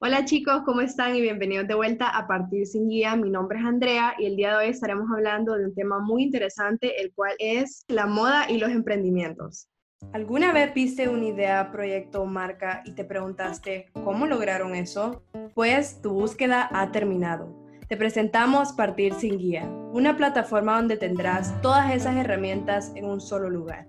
Hola chicos, ¿cómo están? Y bienvenidos de vuelta a Partir sin Guía. Mi nombre es Andrea y el día de hoy estaremos hablando de un tema muy interesante, el cual es la moda y los emprendimientos. ¿Alguna vez viste una idea, proyecto o marca y te preguntaste cómo lograron eso? Pues tu búsqueda ha terminado. Te presentamos Partir sin Guía, una plataforma donde tendrás todas esas herramientas en un solo lugar.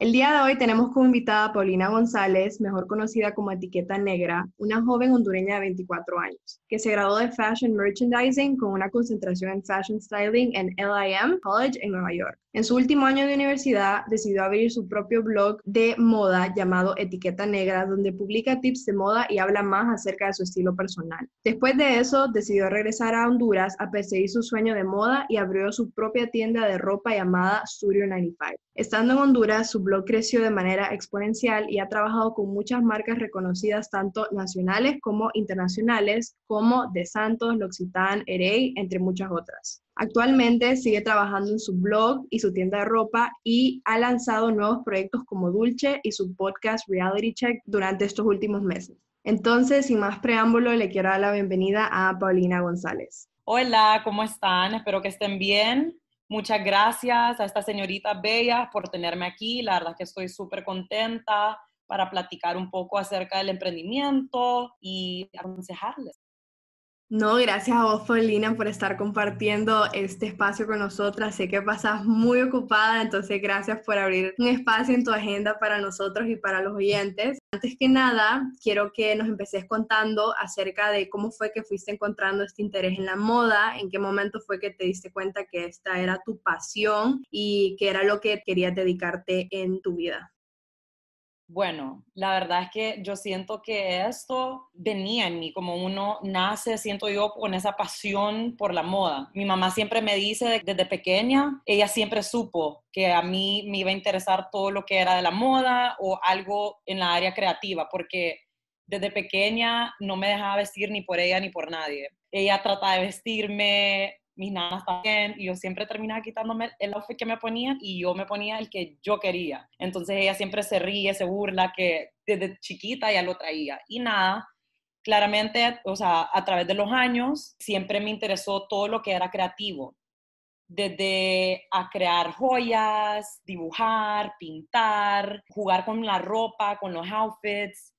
El día de hoy tenemos como invitada a Paulina González, mejor conocida como Etiqueta Negra, una joven hondureña de 24 años, que se graduó de Fashion Merchandising con una concentración en Fashion Styling en LIM College en Nueva York. En su último año de universidad decidió abrir su propio blog de moda llamado Etiqueta Negra, donde publica tips de moda y habla más acerca de su estilo personal. Después de eso, decidió regresar a Honduras a perseguir su sueño de moda y abrió su propia tienda de ropa llamada Studio 95. Estando en Honduras, su blog creció de manera exponencial y ha trabajado con muchas marcas reconocidas tanto nacionales como internacionales, como De Santos, L'Occitane, Erey, entre muchas otras. Actualmente sigue trabajando en su blog y su tienda de ropa y ha lanzado nuevos proyectos como Dulce y su podcast Reality Check durante estos últimos meses. Entonces, sin más preámbulo, le quiero dar la bienvenida a Paulina González. Hola, ¿cómo están? Espero que estén bien. Muchas gracias a estas señoritas bellas por tenerme aquí. La verdad que estoy súper contenta para platicar un poco acerca del emprendimiento y aconsejarles. No, gracias a vos, Paulina, por estar compartiendo este espacio con nosotras. Sé que pasas muy ocupada, entonces gracias por abrir un espacio en tu agenda para nosotros y para los oyentes. Antes que nada, quiero que nos empeces contando acerca de cómo fue que fuiste encontrando este interés en la moda, en qué momento fue que te diste cuenta que esta era tu pasión y que era lo que querías dedicarte en tu vida. Bueno, la verdad es que yo siento que esto venía en mí, como uno nace, siento yo, con esa pasión por la moda. Mi mamá siempre me dice desde pequeña, ella siempre supo que a mí me iba a interesar todo lo que era de la moda o algo en la área creativa, porque desde pequeña no me dejaba vestir ni por ella ni por nadie. Ella trataba de vestirme, mis nanas también, y yo siempre terminaba quitándome el outfit que me ponían y yo me ponía el que yo quería. Entonces ella siempre se ríe, se burla, que desde chiquita ya lo traía. Y nada, claramente, o sea, a través de los años, siempre me interesó todo lo que era creativo. Desde a crear joyas, dibujar, pintar, jugar con la ropa, con los outfits,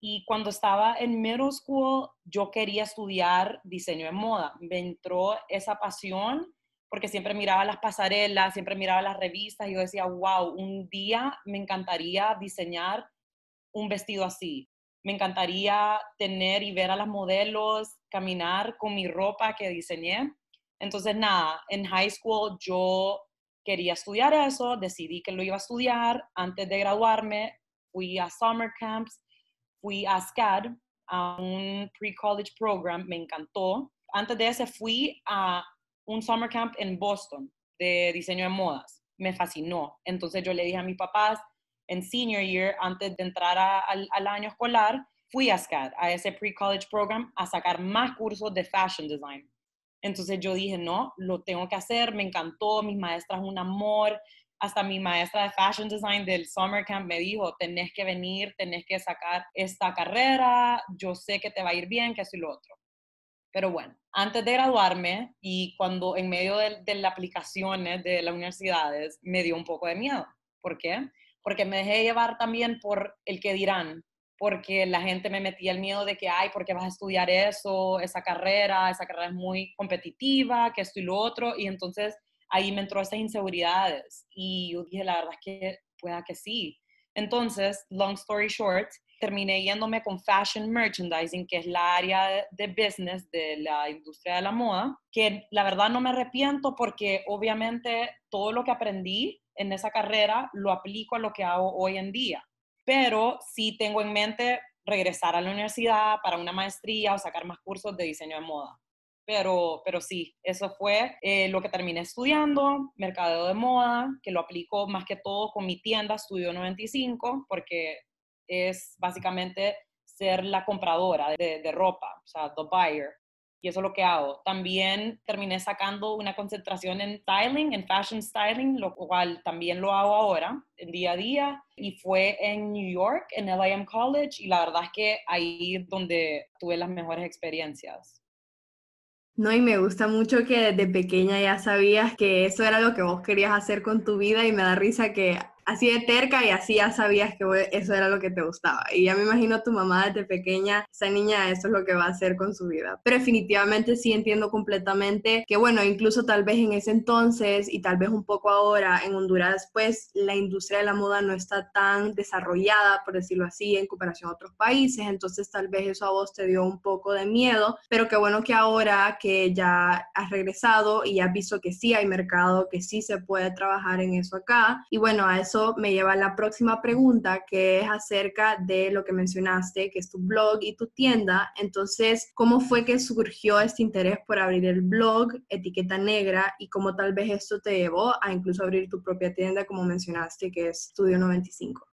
y cuando estaba en middle school, yo quería estudiar diseño de moda. Me entró esa pasión porque siempre miraba las pasarelas, siempre miraba las revistas y yo decía, wow, un día me encantaría diseñar un vestido así. Me encantaría tener y ver a las modelos caminar con mi ropa que diseñé. Entonces, nada, en high school yo quería estudiar eso, decidí que lo iba a estudiar. Antes de graduarme, fui a summer camps fui a SCAD, a un pre-college program, me encantó. Antes de ese fui a un summer camp en Boston de diseño de modas. Me fascinó. Entonces yo le dije a mis papás, en senior year, antes de entrar al, al año escolar, fui a SCAD, a ese pre-college program, a sacar más cursos de fashion design. Entonces yo dije, no, lo tengo que hacer, me encantó, mis maestras un amor, hasta mi maestra de fashion design del summer camp me dijo, tenés que venir, tenés que sacar esta carrera, yo sé que te va a ir bien, que eso y lo otro. Pero bueno, antes de graduarme y cuando en medio de, de las aplicaciones de las universidades me dio un poco de miedo. ¿Por qué? Porque me dejé llevar también por el que dirán, porque la gente me metía el miedo de que, ay, ¿por qué vas a estudiar eso, esa carrera? Esa carrera es muy competitiva, que esto y lo otro. Y entonces ahí me entró esas inseguridades y yo dije, la verdad es que pueda que sí. Entonces, long story short, terminé yéndome con fashion merchandising, que es la área de business de la industria de la moda, que la verdad no me arrepiento porque obviamente todo lo que aprendí en esa carrera lo aplico a lo que hago hoy en día. Pero sí tengo en mente regresar a la universidad para una maestría o sacar más cursos de diseño de moda. Pero, pero sí, eso fue eh, lo que terminé estudiando, mercadeo de moda, que lo aplico más que todo con mi tienda Studio 95, porque es básicamente ser la compradora de, de ropa, o sea, the buyer y eso es lo que hago. También terminé sacando una concentración en styling, en fashion styling, lo cual también lo hago ahora, en día a día, y fue en New York, en LIM College, y la verdad es que ahí es donde tuve las mejores experiencias. No, y me gusta mucho que desde pequeña ya sabías que eso era lo que vos querías hacer con tu vida y me da risa que así de terca y así ya sabías que eso era lo que te gustaba. Y ya me imagino tu mamá desde pequeña, esa niña, eso es lo que va a hacer con su vida. Pero definitivamente sí entiendo completamente que, bueno, incluso tal vez en ese entonces y tal vez un poco ahora en Honduras, pues la industria de la moda no está tan desarrollada, por decirlo así, en comparación a otros países. Entonces tal vez eso a vos te dio un poco de miedo, pero qué bueno que ahora que ya has regresado y has visto que sí hay mercado, que sí se puede trabajar en eso acá. Y bueno, a eso me lleva a la próxima pregunta, que es acerca de lo que mencionaste, que es tu blog y tu tienda. Entonces, ¿cómo fue que surgió este interés por abrir el blog, Etiqueta Negra, y cómo tal vez esto te llevó a incluso abrir tu propia tienda, como mencionaste, que es Studio 95?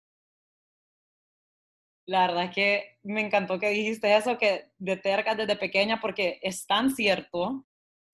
La verdad es que me encantó que dijiste eso, que de terca desde pequeña, porque es tan cierto.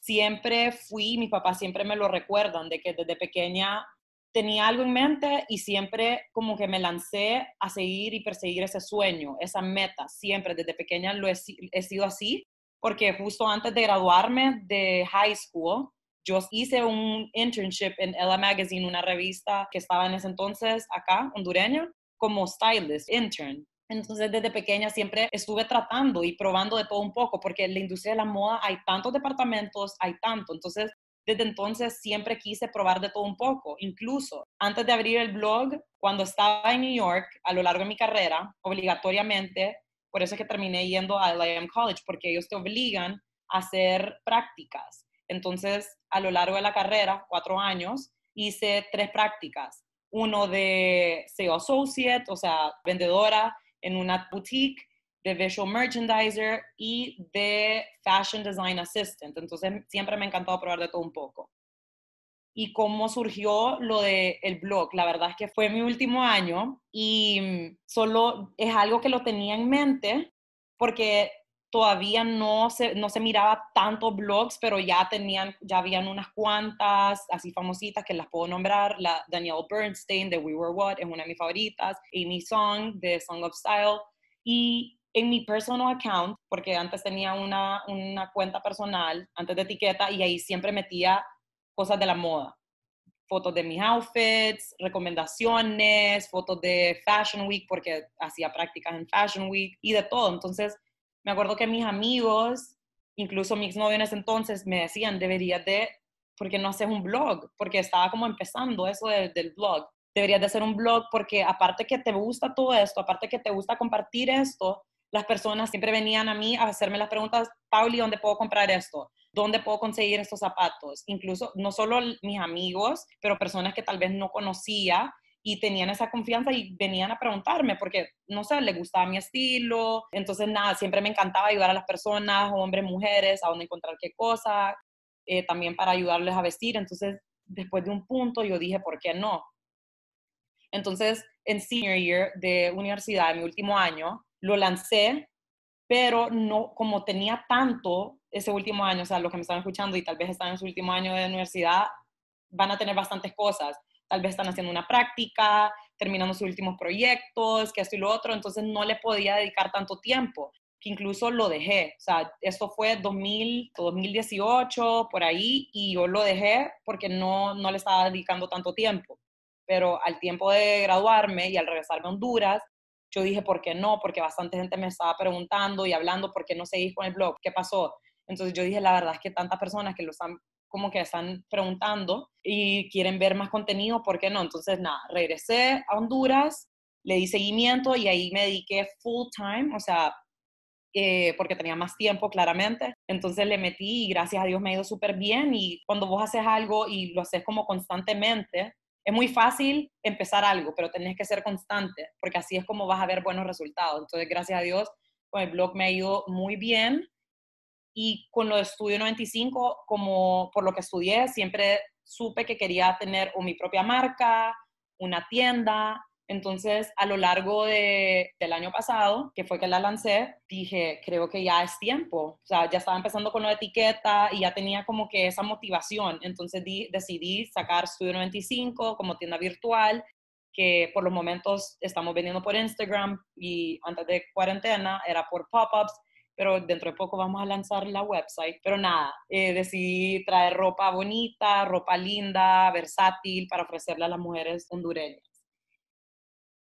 Siempre fui, mis papás siempre me lo recuerdan, de que desde pequeña tenía algo en mente y siempre como que me lancé a seguir y perseguir ese sueño, esa meta, siempre desde pequeña lo he, sido así, porque justo antes de graduarme de high school, yo hice un internship en Ella Magazine, una revista que estaba en ese entonces acá, hondureña, como stylist, intern. Entonces, desde pequeña siempre estuve tratando y probando de todo un poco, porque en la industria de la moda hay tantos departamentos, hay tanto. Entonces, desde entonces siempre quise probar de todo un poco. Incluso antes de abrir el blog, cuando estaba en New York, a lo largo de mi carrera, obligatoriamente, por eso es que terminé yendo a LIM College, porque ellos te obligan a hacer prácticas. Entonces, a lo largo de la carrera, cuatro años, hice tres prácticas. Uno de SEO Associate, o sea, vendedora en una boutique, de visual merchandiser y de fashion design assistant. Entonces siempre me ha encantado probar de todo un poco. Y cómo surgió lo del el blog, la verdad es que fue mi último año y mm, solo es algo que lo tenía en mente porque todavía no se, no se miraba tantos blogs, pero ya tenían, ya habían unas cuantas así famositas que las puedo nombrar. La Danielle Bernstein de We Were What es una de mis favoritas, Amy Song de Song of Style. Y en mi personal account, porque antes tenía una, una cuenta personal, antes de etiqueta, y ahí siempre metía cosas de la moda. Fotos de mis outfits, recomendaciones, fotos de Fashion Week, porque hacía prácticas en Fashion Week y de todo. Entonces, me acuerdo que mis amigos, incluso mis novios en ese entonces, me decían, deberías de, ¿por qué no haces un blog? Porque estaba como empezando eso del blog. Deberías de hacer un blog porque aparte que te gusta todo esto, aparte que te gusta compartir esto, las personas siempre venían a mí a hacerme las preguntas, Pauli, ¿dónde puedo comprar esto? ¿Dónde puedo conseguir estos zapatos? Incluso no solo mis amigos, pero personas que tal vez no conocía y tenían esa confianza y venían a preguntarme porque, no sé, les gustaba mi estilo. Entonces, nada, siempre me encantaba ayudar a las personas, hombres, mujeres, a dónde encontrar qué cosa, eh, también para ayudarles a vestir. Entonces, después de un punto, yo dije, ¿por qué no? Entonces, en senior year de universidad, en mi último año, lo lancé, pero no, como tenía tanto ese último año, o sea, los que me están escuchando y tal vez están en su último año de universidad, van a tener bastantes cosas. Tal vez están haciendo una práctica, terminando sus últimos proyectos, que esto y lo otro, entonces no le podía dedicar tanto tiempo, que incluso lo dejé. O sea, esto fue 2000, 2018, por ahí, y yo lo dejé porque no, no le estaba dedicando tanto tiempo. Pero al tiempo de graduarme y al regresarme a Honduras, yo dije, ¿por qué no? Porque bastante gente me estaba preguntando y hablando, ¿por qué no seguís con el blog? ¿Qué pasó? Entonces yo dije, la verdad es que tantas personas que lo están como que están preguntando y quieren ver más contenido, ¿por qué no? Entonces, nada, regresé a Honduras, le di seguimiento y ahí me dediqué full time, o sea, eh, porque tenía más tiempo claramente. Entonces le metí y gracias a Dios me ha ido súper bien y cuando vos haces algo y lo haces como constantemente, es muy fácil empezar algo, pero tenés que ser constante, porque así es como vas a ver buenos resultados. Entonces, gracias a Dios, con el blog me ha ido muy bien. Y con lo de Estudio 95, como por lo que estudié, siempre supe que quería tener mi propia marca, una tienda, entonces, a lo largo del año pasado, que fue que la lancé, dije, creo que ya es tiempo. O sea, ya estaba empezando con la etiqueta y ya tenía como que esa motivación. Entonces decidí sacar Studio 95 como tienda virtual, que por los momentos estamos vendiendo por Instagram y antes de cuarentena era por pop-ups pero dentro de poco vamos a lanzar la website. Pero nada, eh, decidí traer ropa bonita, ropa linda, versátil para ofrecerle a las mujeres hondureñas.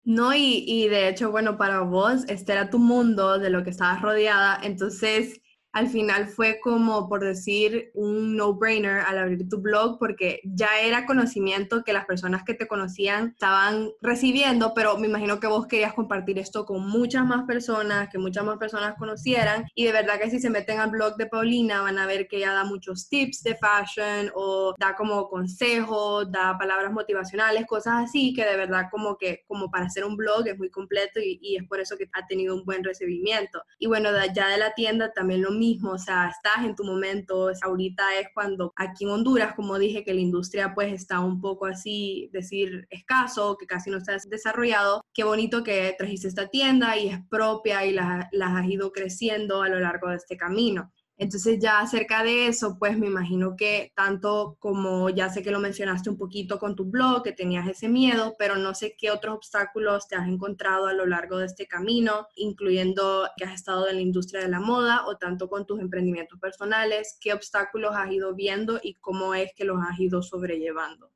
No, y, y, de hecho, bueno, para vos, este era tu mundo de lo que estabas rodeada, entonces al final fue como, por decir, un no-brainer al abrir tu blog, porque ya era conocimiento que las personas que te conocían estaban recibiendo, pero me imagino que vos querías compartir esto con muchas más personas, que muchas más personas conocieran, y de verdad que si se meten al blog de Paulina van a ver que ella da muchos tips de fashion o da como consejos, da palabras motivacionales, cosas así, que de verdad como que, como para hacer un blog es muy completo y, es por eso que ha tenido un buen recibimiento. Y bueno, ya de la tienda también lo mismo mismo, o sea, estás en tu momento, ahorita es cuando aquí en Honduras, como dije, que la industria pues está un poco así, decir, escaso, que casi no está desarrollado, qué bonito que trajiste esta tienda y es propia y las, las has ido creciendo a lo largo de este camino. Entonces ya acerca de eso, pues me imagino que tanto como ya sé que lo mencionaste un poquito con tu blog, que tenías ese miedo, pero no sé qué otros obstáculos te has encontrado a lo largo de este camino, incluyendo que has estado en la industria de la moda o tanto con tus emprendimientos personales, qué obstáculos has ido viendo y cómo es que los has ido sobrellevando.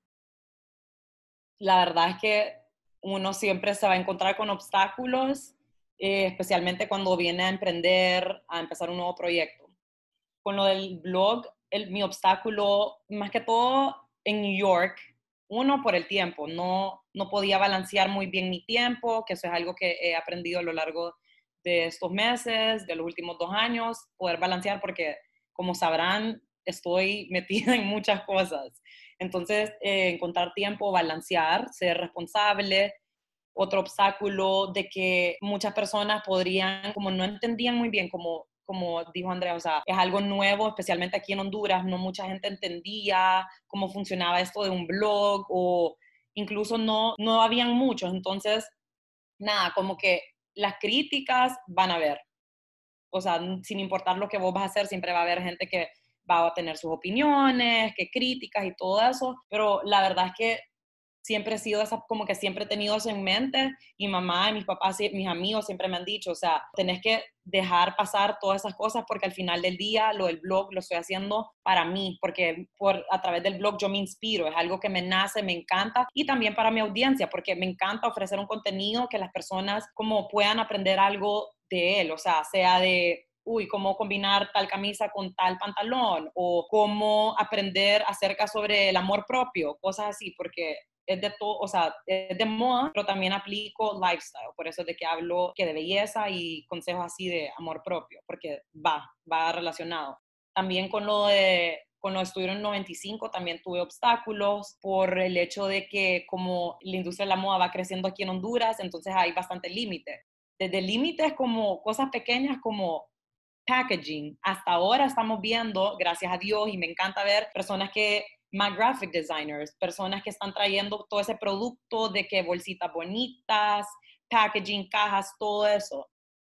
La verdad es que uno siempre se va a encontrar con obstáculos, eh, especialmente cuando viene a emprender, a empezar un nuevo proyecto con lo del blog, el, mi obstáculo, más que todo en New York, uno por el tiempo, no, no podía balancear muy bien mi tiempo, que eso es algo que he aprendido a lo largo de estos meses, de los últimos dos años, poder balancear porque, como sabrán, estoy metida en muchas cosas. Entonces, eh, encontrar tiempo, balancear, ser responsable. Otro obstáculo de que muchas personas podrían, como no entendían muy bien como como dijo Andrea, o sea, es algo nuevo, especialmente aquí en Honduras, no mucha gente entendía cómo funcionaba esto de un blog o incluso no, no habían muchos, entonces, nada, como que las críticas van a haber, o sea, sin importar lo que vos vas a hacer, siempre va a haber gente que va a tener sus opiniones, que críticas y todo eso, pero la verdad es que siempre he sido esa, como que siempre he tenido eso en mente y mamá y mis papás y mis amigos siempre me han dicho, o sea, tenés que dejar pasar todas esas cosas porque al final del día lo del blog lo estoy haciendo para mí, porque por, a través del blog yo me inspiro, es algo que me nace, me encanta y también para mi audiencia porque me encanta ofrecer un contenido que las personas como puedan aprender algo de él, o sea, sea de uy, cómo combinar tal camisa con tal pantalón o cómo aprender acerca sobre el amor propio, cosas así, porque es de todo, o sea, es de moda, pero también aplico lifestyle, por eso es de que hablo que de belleza y consejos así de amor propio, porque va, va relacionado. También con lo de lo de en 95 también tuve obstáculos por el hecho de que como la industria de la moda va creciendo aquí en Honduras, entonces hay bastante límite. Desde límites como cosas pequeñas como packaging. Hasta ahora estamos viendo, gracias a Dios, y me encanta ver personas que más graphic designers, personas que están trayendo todo ese producto de que bolsitas bonitas, packaging, cajas, todo eso.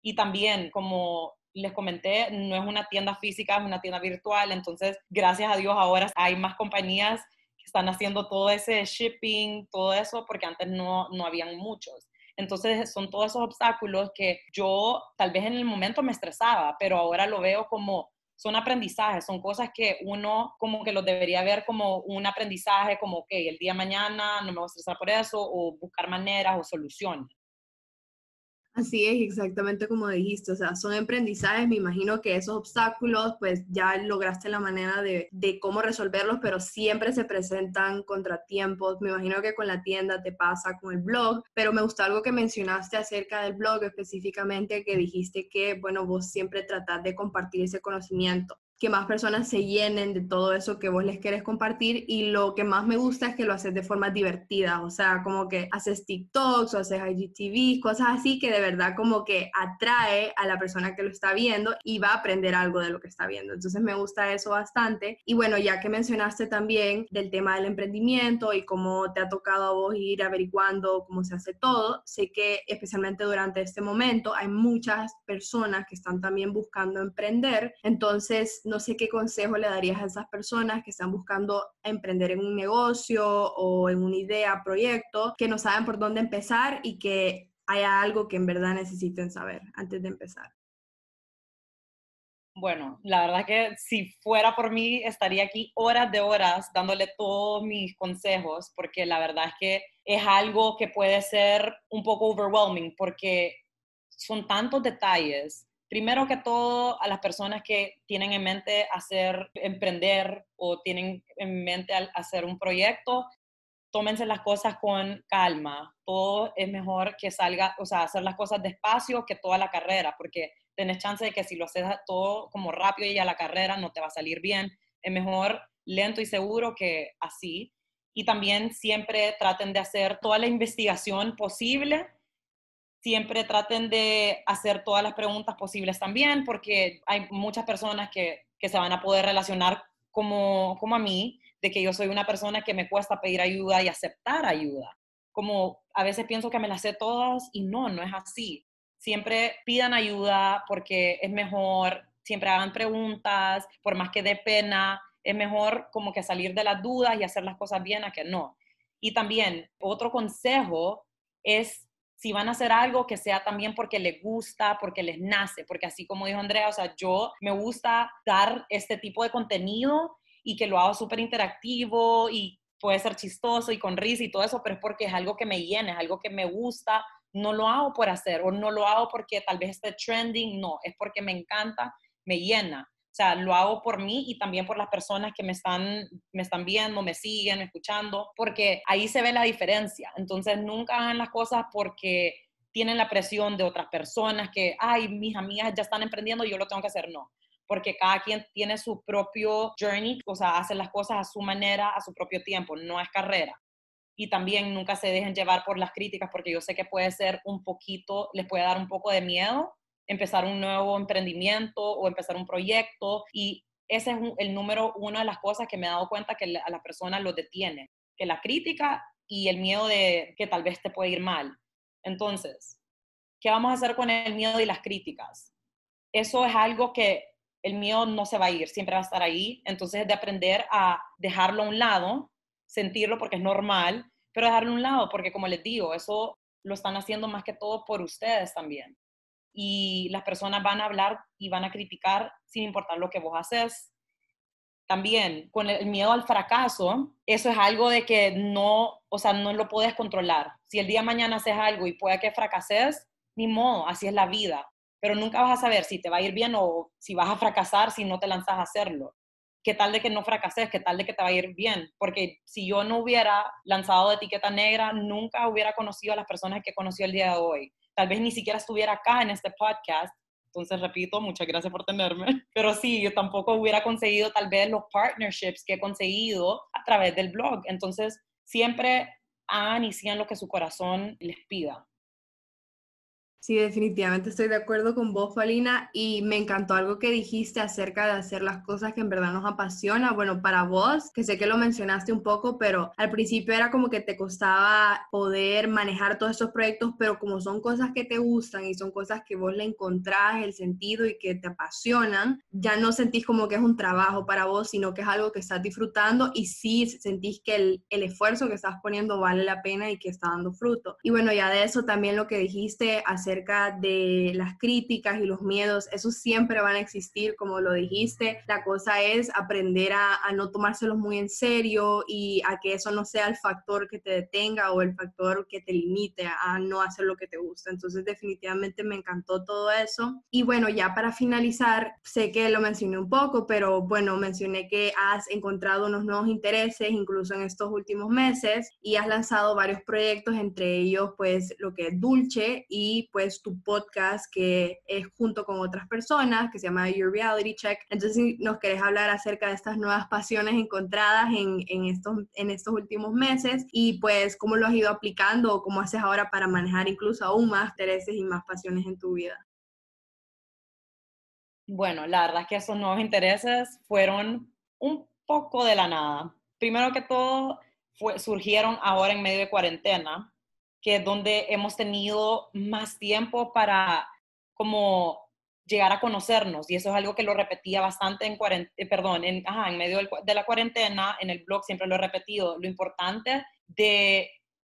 Y también, como les comenté, no es una tienda física, es una tienda virtual, entonces, gracias a Dios, ahora hay más compañías que están haciendo todo ese shipping, todo eso, porque antes no, no habían muchos. Entonces, son todos esos obstáculos que yo tal vez en el momento me estresaba, pero ahora lo veo como son aprendizajes, son cosas que uno como que los debería ver como un aprendizaje, como, que el día de mañana no me voy a estresar por eso, o buscar maneras o soluciones. Así es, exactamente como dijiste, o sea, son aprendizajes, me imagino que esos obstáculos, pues ya lograste la manera de, de, cómo resolverlos, pero siempre se presentan contratiempos, me imagino que con la tienda te pasa, con el blog, pero me gustó algo que mencionaste acerca del blog específicamente, que dijiste que, bueno, vos siempre tratás de compartir ese conocimiento. Que más personas se llenen de todo eso que vos les querés compartir y lo que más me gusta es que lo haces de forma divertida, o sea, como que haces TikToks o haces IGTV, cosas así que de verdad como que atrae a la persona que lo está viendo y va a aprender algo de lo que está viendo. Entonces me gusta eso bastante. Y bueno, ya que mencionaste también del tema del emprendimiento y cómo te ha tocado a vos ir averiguando cómo se hace todo, sé que especialmente durante este momento hay muchas personas que están también buscando emprender. Entonces, no sé qué consejo le darías a esas personas que están buscando emprender en un negocio o en una idea, proyecto, que no saben por dónde empezar y que haya algo que en verdad necesiten saber antes de empezar. Bueno, la verdad que si fuera por mí, estaría aquí horas de horas dándole todos mis consejos, porque la verdad es que es algo que puede ser un poco overwhelming, porque son tantos detalles. Primero que todo, a las personas que tienen en mente hacer, emprender o tienen en mente hacer un proyecto, tómense las cosas con calma. Todo es mejor que salga, o sea, hacer las cosas despacio que toda la carrera, porque tenés chance de que si lo haces todo como rápido y a la carrera no te va a salir bien. Es mejor lento y seguro que así. Y también siempre traten de hacer toda la investigación posible. Siempre traten de hacer todas las preguntas posibles también, porque hay muchas personas que, que se van a poder relacionar como, como a mí, de que yo soy una persona que me cuesta pedir ayuda y aceptar ayuda. Como a veces pienso que me las sé todas y no, no es así siempre pidan ayuda porque es mejor, siempre hagan preguntas, por más que dé pena, es mejor como que salir de las dudas y hacer las cosas bien a que no. Y también otro consejo es si van a hacer algo que sea también porque les gusta, porque les nace, porque así como dijo Andrea, o sea, yo me gusta dar este tipo de contenido y que lo hago súper interactivo y puede ser chistoso y con risa y todo eso, pero es porque es algo que me llena, es algo que me gusta, no lo hago por hacer o no lo hago porque tal vez esté trending, no, es porque me encanta, me llena. O sea, lo hago por mí y también por las personas que me están, me están viendo, me siguen, escuchando, porque ahí se ve la diferencia. Entonces, nunca hagan las cosas porque tienen la presión de otras personas que, ay, mis amigas ya están emprendiendo, yo lo tengo que hacer. No, porque cada quien tiene su propio journey, o sea, hace las cosas a su manera, a su propio tiempo, no es carrera y también nunca se dejen llevar por las críticas porque yo sé que puede ser un poquito, les puede dar un poco de miedo empezar un nuevo emprendimiento o empezar un proyecto y ese es el número uno de las cosas que me he dado cuenta que a las personas lo detiene, que la crítica y el miedo de que tal vez te puede ir mal. Entonces, ¿qué vamos a hacer con el miedo y las críticas? Eso es algo que el miedo no se va a ir, siempre va a estar ahí. Entonces, de aprender a dejarlo a un lado, sentirlo porque es normal pero dejarlo a un lado, porque como les digo, eso lo están haciendo más que todo por ustedes también. Y las personas van a hablar y van a criticar sin importar lo que vos haces. También con el miedo al fracaso, eso es algo de que no, o sea, no lo puedes controlar. Si el día de mañana haces algo y puede que fracases, ni modo, así es la vida. Pero nunca vas a saber si te va a ir bien o si vas a fracasar si no te lanzas a hacerlo qué tal de que no fracases, qué tal de que te va a ir bien, porque si yo no hubiera lanzado de etiqueta negra, nunca hubiera conocido a las personas que conocí el día de hoy. Tal vez ni siquiera estuviera acá en este podcast. Entonces, repito, muchas gracias por tenerme. Pero sí, yo tampoco hubiera conseguido tal vez los partnerships que he conseguido a través del blog. Entonces, siempre hagan y sigan lo que su corazón les pida. Sí, definitivamente estoy de acuerdo con vos, Falina, y me encantó algo que dijiste acerca de hacer las cosas que en verdad nos apasiona. Bueno, para vos, que sé que lo mencionaste un poco, pero al principio era como que te costaba poder manejar todos estos proyectos, pero como son cosas que te gustan y son cosas que vos le encontrás el sentido y que te apasionan, ya no sentís como que es un trabajo para vos, sino que es algo que estás disfrutando y sí sentís que el, el esfuerzo que estás poniendo vale la pena y que está dando fruto. Y bueno, ya de eso también lo que dijiste, hacer acerca de las críticas y los miedos, esos siempre van a existir, como lo dijiste. La cosa es aprender a, a no tomárselos muy en serio y a que eso no sea el factor que te detenga o el factor que te limite a no hacer lo que te gusta. Entonces, definitivamente me encantó todo eso. Y bueno, ya para finalizar, sé que lo mencioné un poco, pero bueno, mencioné que has encontrado unos nuevos intereses, incluso en estos últimos meses, y has lanzado varios proyectos, entre ellos, pues, lo que es Dulce y pues pues tu podcast que es junto con otras personas, que se llama Your Reality Check. Entonces, si nos querés hablar acerca de estas nuevas pasiones encontradas en, en, estos, en estos últimos meses y pues cómo lo has ido aplicando o cómo haces ahora para manejar incluso aún más intereses y más pasiones en tu vida. Bueno, la verdad es que esos nuevos intereses fueron un poco de la nada. Primero que todo, surgieron ahora en medio de cuarentena, que es donde hemos tenido más tiempo para como llegar a conocernos y eso es algo que lo repetía bastante en eh, perdón, en, en medio de la cuarentena, en el blog siempre lo he repetido, lo importante de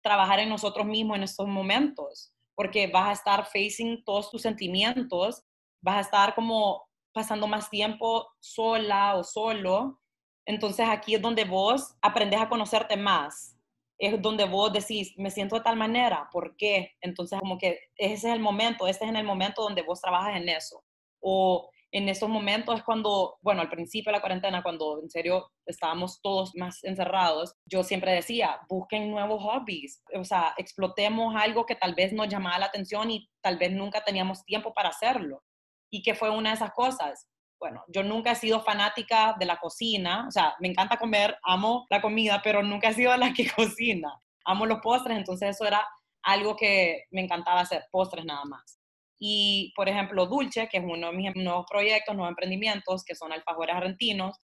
trabajar en nosotros mismos en estos momentos, porque vas a estar facing todos tus sentimientos, vas a estar como pasando más tiempo sola o solo, entonces aquí es donde vos aprendes a conocerte más, es donde vos decís, me siento de tal manera, ¿por qué? Entonces, como que ese es el momento, este es en el momento donde vos trabajas en eso. O en esos momentos es cuando, bueno, al principio de la cuarentena, cuando en serio estábamos todos más encerrados, yo siempre decía, busquen nuevos hobbies, o sea, explotemos algo que tal vez nos llamaba la atención y tal vez nunca teníamos tiempo para hacerlo. ¿Y qué fue una de esas cosas? Bueno, yo nunca he sido fanática de la cocina, o sea, me encanta comer, amo la comida, pero nunca he sido la que cocina. Amo los postres, entonces eso era algo que me encantaba hacer, postres nada más. Y, por ejemplo, Dulce, que es uno de mis nuevos proyectos, nuevos emprendimientos, que son alfajores argentinos,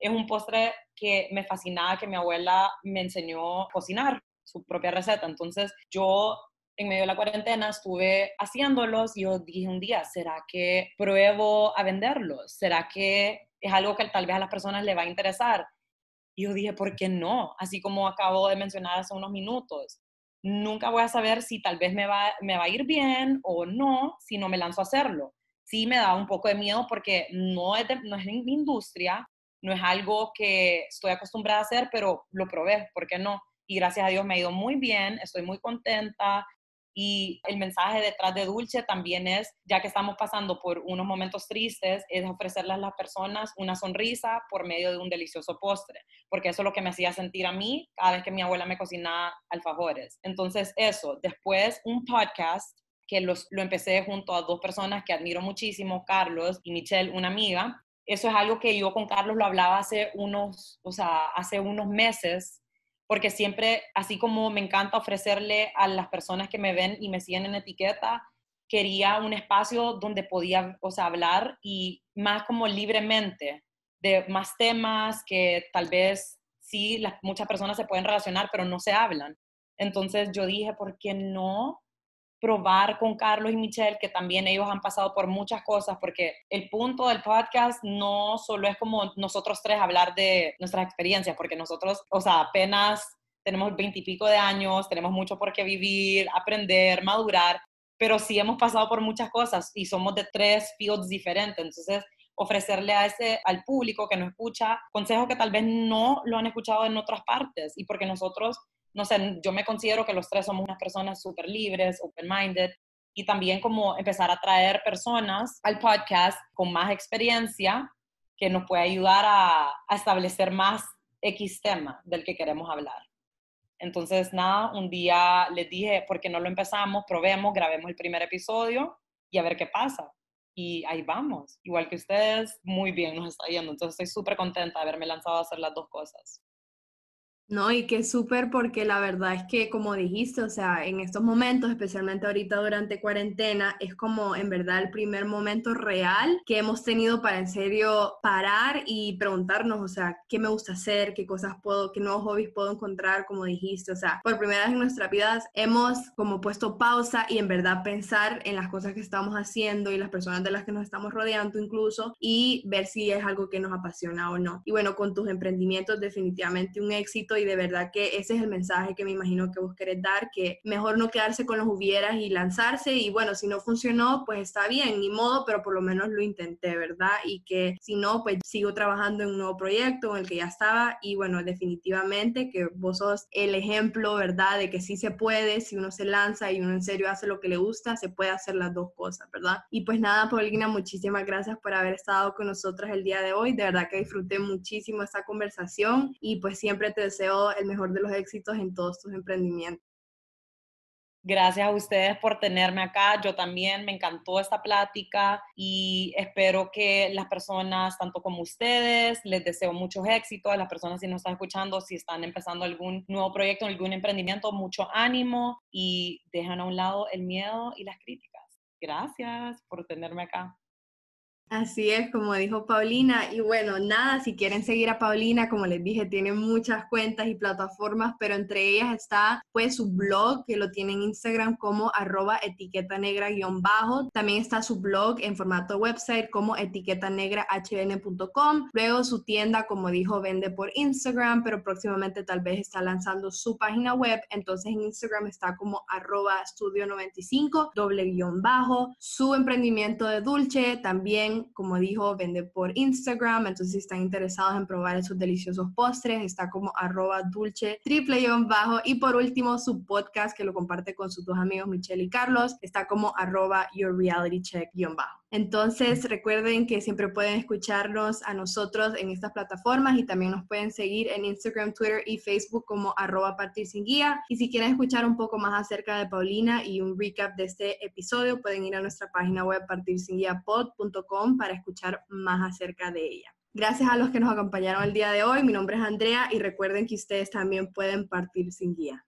es un postre que me fascinaba, que mi abuela me enseñó a cocinar su propia receta. Entonces, yo en medio de la cuarentena estuve haciéndolos y yo dije un día, ¿será que pruebo a venderlos? ¿Será que es algo que tal vez a las personas le va a interesar? Y yo dije, ¿por qué no? Así como acabo de mencionar hace unos minutos. Nunca voy a saber si tal vez me va, me va a ir bien o no si no me lanzo a hacerlo. Sí me da un poco de miedo porque no es, no es mi industria, no es algo que estoy acostumbrada a hacer, pero lo probé, ¿por qué no? Y gracias a Dios me ha ido muy bien, estoy muy contenta, y el mensaje detrás de Dulce también es, ya que estamos pasando por unos momentos tristes, es ofrecerles a las personas una sonrisa por medio de un delicioso postre, porque eso es lo que me hacía sentir a mí cada vez que mi abuela me cocinaba alfajores. Entonces eso, después un podcast que los, lo empecé junto a dos personas que admiro muchísimo, Carlos y Michelle, una amiga. Eso es algo que yo con Carlos lo hablaba hace unos, o sea, hace unos meses porque siempre, así como me encanta ofrecerle a las personas que me ven y me siguen en etiqueta, quería un espacio donde podía o sea, hablar y más como libremente de más temas que tal vez sí, las, muchas personas se pueden relacionar, pero no se hablan. Entonces yo dije, ¿por qué no probar con Carlos y Michelle, que también ellos han pasado por muchas cosas, porque el punto del podcast no solo es como nosotros tres hablar de nuestras experiencias, porque nosotros, o sea, apenas tenemos veintipico de años, tenemos mucho por qué vivir, aprender, madurar, pero sí hemos pasado por muchas cosas y somos de tres fields diferentes, entonces ofrecerle a ese al público que nos escucha consejos que tal vez no lo han escuchado en otras partes y porque nosotros no sé, yo me considero que los tres somos unas personas súper libres, open-minded, y también como empezar a traer personas al podcast con más experiencia que nos puede ayudar a, establecer más X tema del que queremos hablar. Entonces, nada, un día les dije, ¿por qué no lo empezamos? Probemos, grabemos el primer episodio y a ver qué pasa. Y ahí vamos. Igual que ustedes, muy bien nos está yendo. Entonces, estoy súper contenta de haberme lanzado a hacer las dos cosas. No, y qué súper porque la verdad es que como dijiste, o sea, en estos momentos, especialmente ahorita durante cuarentena, es como en verdad el primer momento real que hemos tenido para en serio parar y preguntarnos, o sea, qué me gusta hacer, qué cosas puedo, qué nuevos hobbies puedo encontrar, como dijiste, o sea, por primera vez en nuestras vidas hemos como puesto pausa y en verdad pensar en las cosas que estamos haciendo y las personas de las que nos estamos rodeando incluso y ver si es algo que nos apasiona o no. Y bueno, con tus emprendimientos definitivamente un éxito y de verdad que ese es el mensaje que me imagino que vos querés dar, que mejor no quedarse con los hubieras y lanzarse y bueno, si no funcionó, pues está bien, ni modo, pero por lo menos lo intenté, ¿verdad? Y que si no, pues sigo trabajando en un nuevo proyecto en el que ya estaba y bueno, definitivamente que vos sos el ejemplo, ¿verdad? De que sí se puede, si uno se lanza y uno en serio hace lo que le gusta, se puede hacer las dos cosas, ¿verdad? Y pues nada, Paulina, muchísimas gracias por haber estado con nosotras el día de hoy, de verdad que disfruté muchísimo esta conversación y pues siempre te deseo el mejor de los éxitos en todos tus emprendimientos. Gracias a ustedes por tenerme acá. Yo también me encantó esta plática y espero que las personas, tanto como ustedes, les deseo muchos éxitos. A las personas si nos están escuchando, si están empezando algún nuevo proyecto, algún emprendimiento, mucho ánimo y dejan a un lado el miedo y las críticas. Gracias por tenerme acá. Así es, como dijo Paulina. Y bueno, nada, si quieren seguir a Paulina, como les dije, tiene muchas cuentas y plataformas, pero entre ellas está pues su blog, que lo tiene en Instagram como arroba etiqueta negra guion bajo. También está su blog en formato website como etiqueta negra hn.com. Luego su tienda, como dijo, vende por Instagram, pero próximamente tal vez está lanzando su página web. Entonces en Instagram está como arroba estudio 95, doble guion bajo. Su emprendimiento de dulce también como dijo, vende por Instagram, entonces si están interesados en probar esos deliciosos postres, está como arroba dulce triple guion bajo. Y por último, su podcast que lo comparte con sus dos amigos Michelle y Carlos, está como arroba your reality check guion bajo. Entonces, recuerden que siempre pueden escucharnos a nosotros en estas plataformas y también nos pueden seguir en Instagram, Twitter y Facebook como arroba partir sin guía. Y si quieren escuchar un poco más acerca de Paulina y un recap de este episodio, pueden ir a nuestra página web partirsinguiapod.com para escuchar más acerca de ella. Gracias a los que nos acompañaron el día de hoy. Mi nombre es Andrea y recuerden que ustedes también pueden partir sin guía.